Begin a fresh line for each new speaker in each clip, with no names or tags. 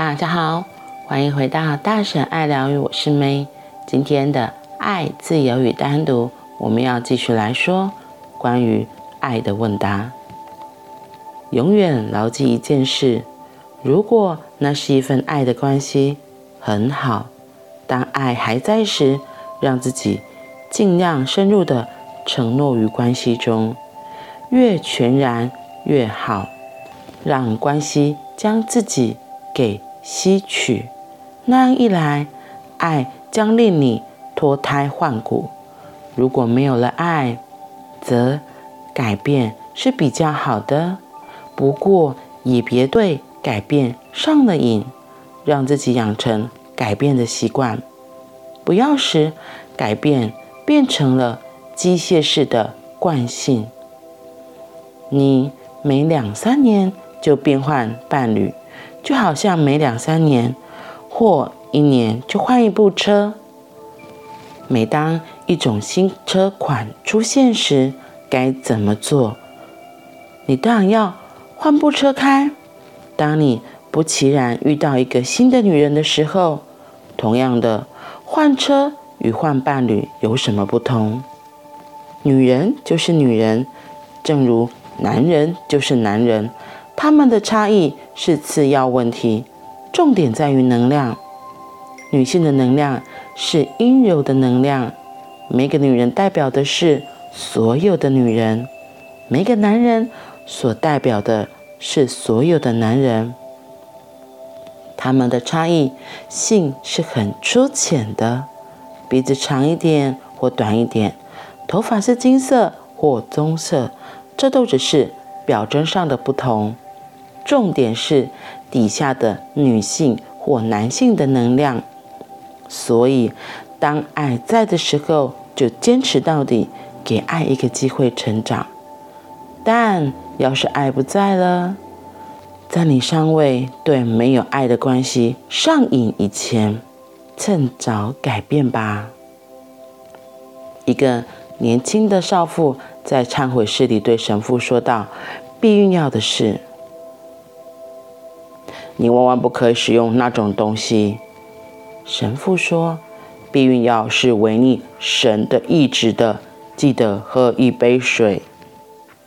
大家好，欢迎回到大婶爱疗愈，我是 May。今天的爱、自由与单独，我们要继续来说关于爱的问答。永远牢记一件事：如果那是一份爱的关系，很好。当爱还在时，让自己尽量深入的承诺于关系中，越全然越好，让关系将自己给吸取。那样一来，爱将令你脱胎换骨。如果没有了爱，则改变是比较好的。不过也别对改变上了瘾，让自己养成改变的习惯，不要使改变变成了机械式的惯性。你每两三年就变换伴侣，就好像每两三年或一年就换一部车。每当一种新车款出现时，该怎么做？你当然要换部车开。当你不期然遇到一个新的女人的时候，同样的，换车与换伴侣有什么不同？女人就是女人，正如男人就是男人，他们的差异是次要问题，重点在于能量。女性的能量是阴柔的能量，每个女人代表的是所有的女人，每个男人所代表的是所有的男人。他们的差异性是很粗浅的，鼻子长一点或短一点，头发是金色或棕色，这都只是表征上的不同。重点是底下的女性或男性的能量。所以，当爱在的时候，就坚持到底，给爱一个机会成长。但要是爱不在了，在你尚未对没有爱的关系上瘾以前，趁早改变吧。一个年轻的少妇在忏悔室里对神父说道：“避孕药的事，你万万不可以使用那种东西。”神父说：“避孕药是违逆神的意志的，记得喝一杯水。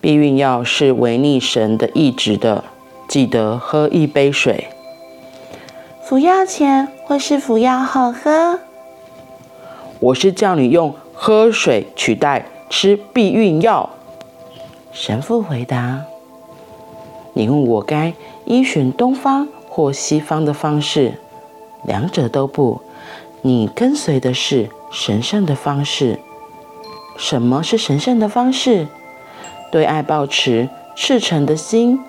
避孕药是违逆神的意志的，记得喝一杯水。服药前或是服药后喝。我是叫你用喝水取代吃避孕药。”神父回答：“你问我该依循东方或西方的方式？”两者都不，你跟随的是神圣的方式。什么是神圣的方式？对爱抱持赤诚的心。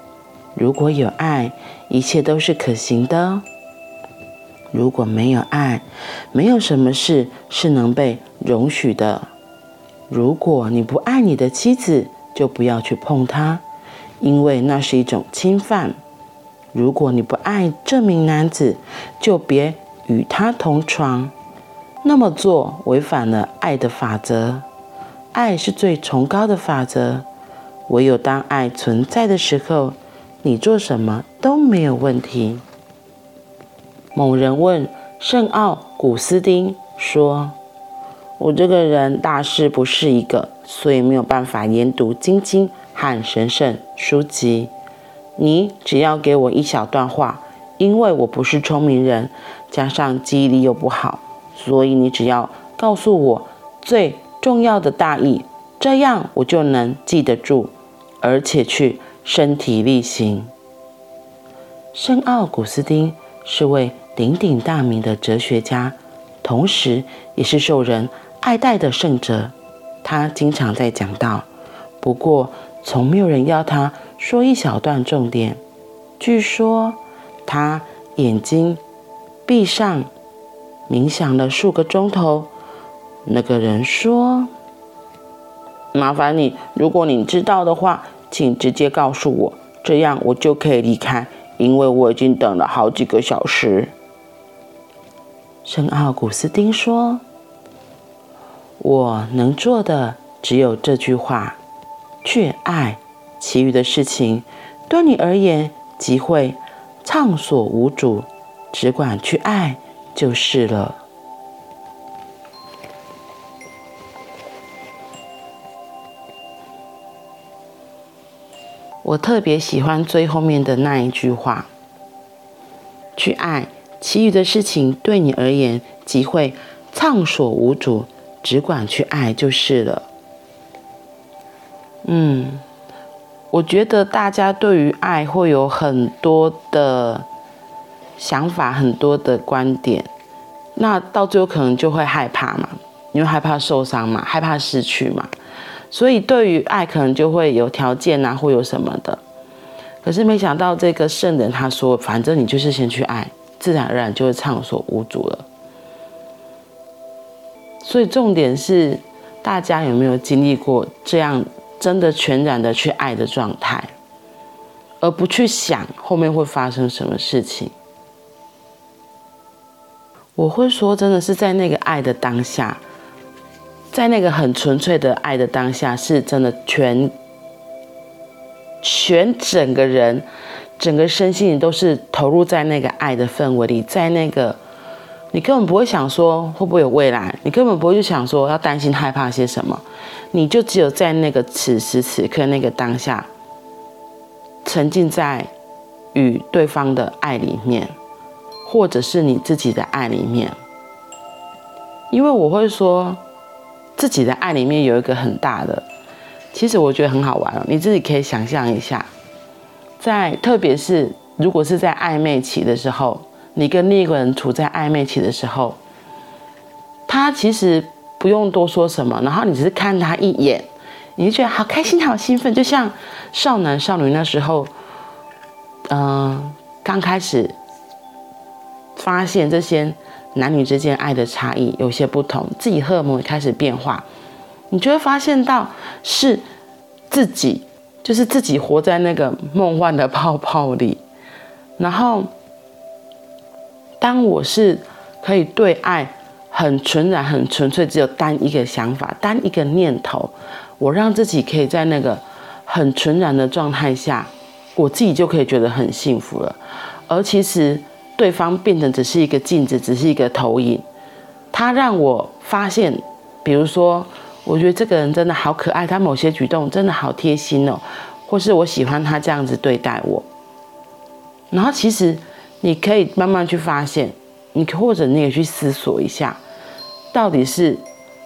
如果有爱，一切都是可行的。如果没有爱，没有什么事是能被容许的。如果你不爱你的妻子，就不要去碰她，因为那是一种侵犯。如果你不爱这名男子，就别与他同床。那么做违反了爱的法则。爱是最崇高的法则。唯有当爱存在的时候，你做什么都没有问题。某人问圣奥古斯丁说：“我这个人大事不是一个，所以没有办法研读经经和神圣书籍。”你只要给我一小段话，因为我不是聪明人，加上记忆力又不好，所以你只要告诉我最重要的大意，这样我就能记得住，而且去身体力行。圣奥古斯丁是位鼎鼎大名的哲学家，同时也是受人爱戴的圣哲。他经常在讲道，不过从没有人要他。说一小段重点。据说他眼睛闭上，冥想了数个钟头。那个人说：“麻烦你，如果你知道的话，请直接告诉我，这样我就可以离开，因为我已经等了好几个小时。”圣奥古斯丁说：“我能做的只有这句话：去爱。”其余的事情，对你而言即会畅所无阻，只管去爱就是了。我特别喜欢最后面的那一句话：“去爱，其余的事情对你而言即会畅所无阻，只管去爱就是了。”嗯，我觉得大家对于爱会有很多的想法，很多的观点，那到最后可能就会害怕嘛，因为害怕受伤嘛，害怕失去嘛。所以，对于爱，可能就会有条件啊，会有什么的。可是没想到，这个圣人他说：“反正你就是先去爱，自然而然就会畅所无阻了。”所以，重点是大家有没有经历过这样真的全然的去爱的状态，而不去想后面会发生什么事情？我会说，真的是在那个爱的当下。在那个很纯粹的爱的当下，是真的全全整个人、整个身心都是投入在那个爱的氛围里，在那个你根本不会想说会不会有未来，你根本不会去想说要担心害怕些什么，你就只有在那个此时此刻那个当下，沉浸在与对方的爱里面，或者是你自己的爱里面，因为我会说。自己的爱里面有一个很大的，其实我觉得很好玩哦。你自己可以想象一下，在特别是如果是在暧昧期的时候，你跟另一个人处在暧昧期的时候，他其实不用多说什么，然后你只是看他一眼，你就觉得好开心、好兴奋，就像少男少女那时候，嗯、刚开始发现这些。男女之间爱的差异有些不同，自己荷尔蒙也开始变化，你就会发现到是自己，就是自己活在那个梦幻的泡泡里。然后，当我是可以对爱很纯然、很纯粹，只有单一个想法、单一个念头，我让自己可以在那个很纯然的状态下，我自己就可以觉得很幸福了。而其实。对方变成只是一个镜子，只是一个投影。他让我发现，比如说，我觉得这个人真的好可爱，他某些举动真的好贴心哦，或是我喜欢他这样子对待我。然后其实你可以慢慢去发现，你或者你也去思索一下，到底是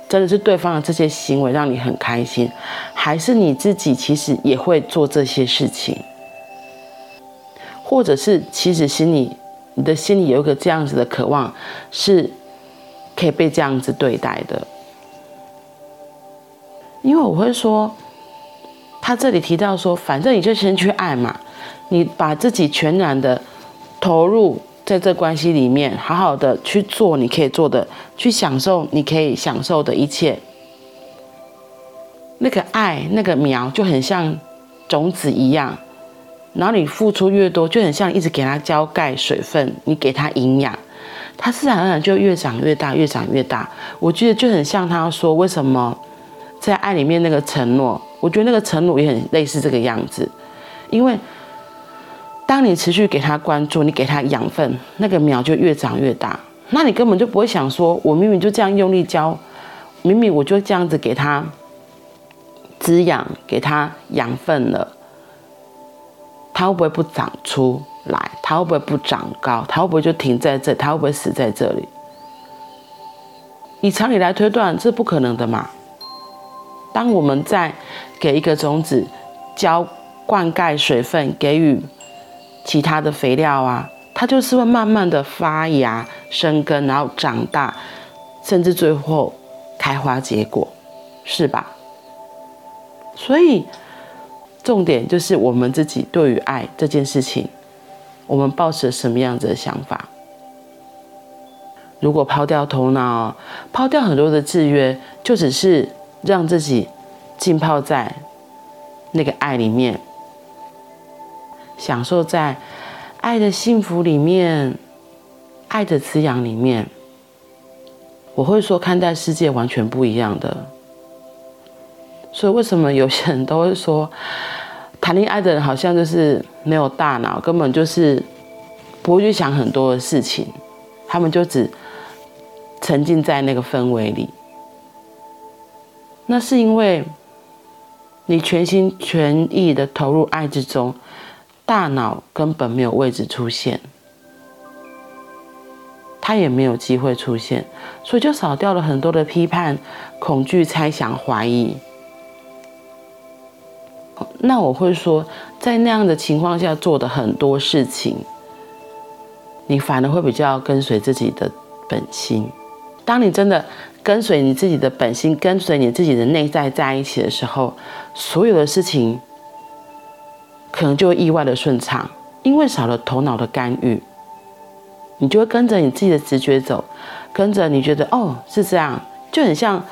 真的是对方的这些行为让你很开心，还是你自己其实也会做这些事情，或者是其实心里。你的心里有一个这样子的渴望，是可以被这样子对待的。因为我会说，他这里提到说，反正你就先去爱嘛，你把自己全然的投入在这关系里面，好好的去做你可以做的，去享受你可以享受的一切。那个爱，那个苗就很像种子一样。然后你付出越多，就很像一直给它浇盖水分，你给它营养，它自然而然就越长越大，越长越大。我觉得就很像他说，为什么在爱里面那个承诺，我觉得那个承诺也很类似这个样子。因为当你持续给它关注，你给它养分，那个苗就越长越大。那你根本就不会想说，我明明就这样用力浇，明明我就这样子给它滋养，给它养分了。它会不会不长出来？它会不会不长高？它会不会就停在这？它会不会死在这里？以常理来推断，这不可能的嘛。当我们在给一个种子浇灌溉水分，给予其他的肥料啊，它就是会慢慢的发芽、生根，然后长大，甚至最后开花结果，是吧？所以。重点就是我们自己对于爱这件事情，我们抱持什么样子的想法？如果抛掉头脑，抛掉很多的制约，就只是让自己浸泡在那个爱里面，享受在爱的幸福里面，爱的滋养里面，我会说看待世界完全不一样的。所以为什么有些人都会说？谈恋爱的人好像就是没有大脑，根本就是不会去想很多的事情，他们就只沉浸在那个氛围里。那是因为你全心全意的投入爱之中，大脑根本没有位置出现，他也没有机会出现，所以就少掉了很多的批判、恐惧、猜想、怀疑。那我会说，在那样的情况下做的很多事情，你反而会比较跟随自己的本心。当你真的跟随你自己的本心，跟随你自己的内在在一起的时候，所有的事情可能就会意外的顺畅，因为少了头脑的干预，你就会跟着你自己的直觉走，跟着你觉得哦，是这样，就很像。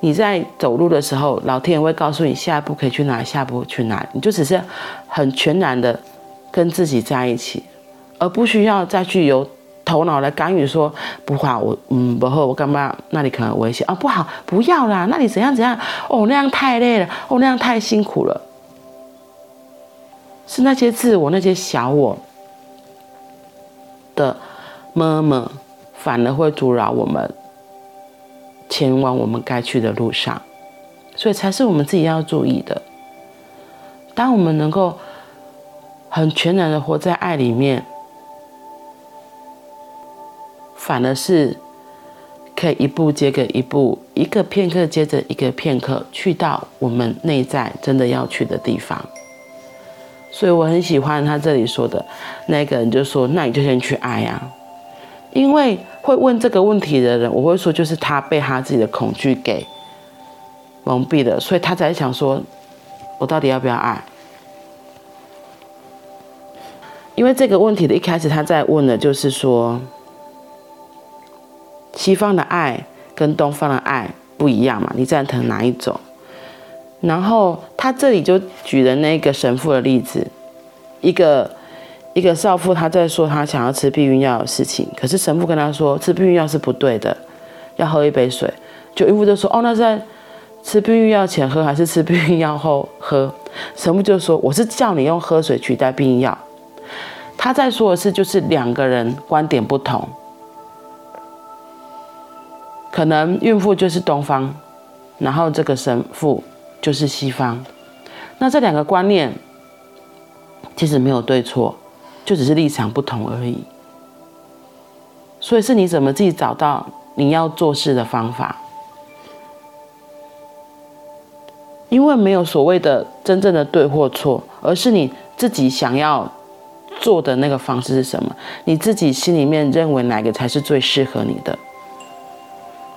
你在走路的时候，老天爷会告诉你下一步可以去哪，下一步去哪，你就只是很全然的跟自己在一起，而不需要再去由头脑来干预说不好，我嗯不好，我干嘛？那里可能危险啊，不好，不要啦，那里怎样怎样哦，那样太累了，哦，那样太辛苦了，是那些自我那些小我的么么，反而会阻挠我们。前往我们该去的路上，所以才是我们自己要注意的。当我们能够很全然的活在爱里面，反而是可以一步接着一步，一个片刻接着一个片刻，去到我们内在真的要去的地方。所以我很喜欢他这里说的那个人，就说：“那你就先去爱啊。”因为会问这个问题的人，我会说，就是他被他自己的恐惧给蒙蔽了，所以他才想说，我到底要不要爱？因为这个问题的一开始，他在问的就是说，西方的爱跟东方的爱不一样嘛？你赞成哪一种？然后他这里就举了那个神父的例子，一个。一个少妇，她在说她想要吃避孕药的事情，可是神父跟她说吃避孕药是不对的，要喝一杯水。就孕妇就说：“哦，那是在吃避孕药前喝还是吃避孕药后喝？”神父就说：“我是叫你用喝水取代避孕药。”他在说的是，就是两个人观点不同，可能孕妇就是东方，然后这个神父就是西方，那这两个观念其实没有对错。就只是立场不同而已，所以是你怎么自己找到你要做事的方法？因为没有所谓的真正的对或错，而是你自己想要做的那个方式是什么？你自己心里面认为哪个才是最适合你的？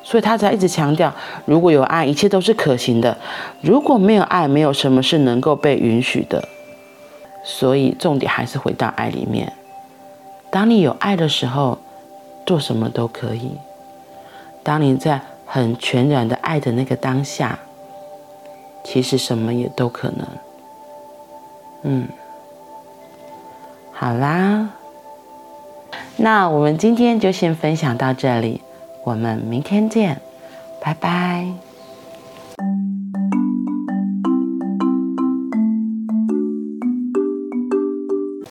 所以他才一直强调，如果有爱，一切都是可行的；如果没有爱，没有什么是能够被允许的。所以重点还是回到爱里面。当你有爱的时候，做什么都可以。当你在很全然的爱的那个当下，其实什么也都可能。嗯，好啦，那我们今天就先分享到这里，我们明天见，拜拜。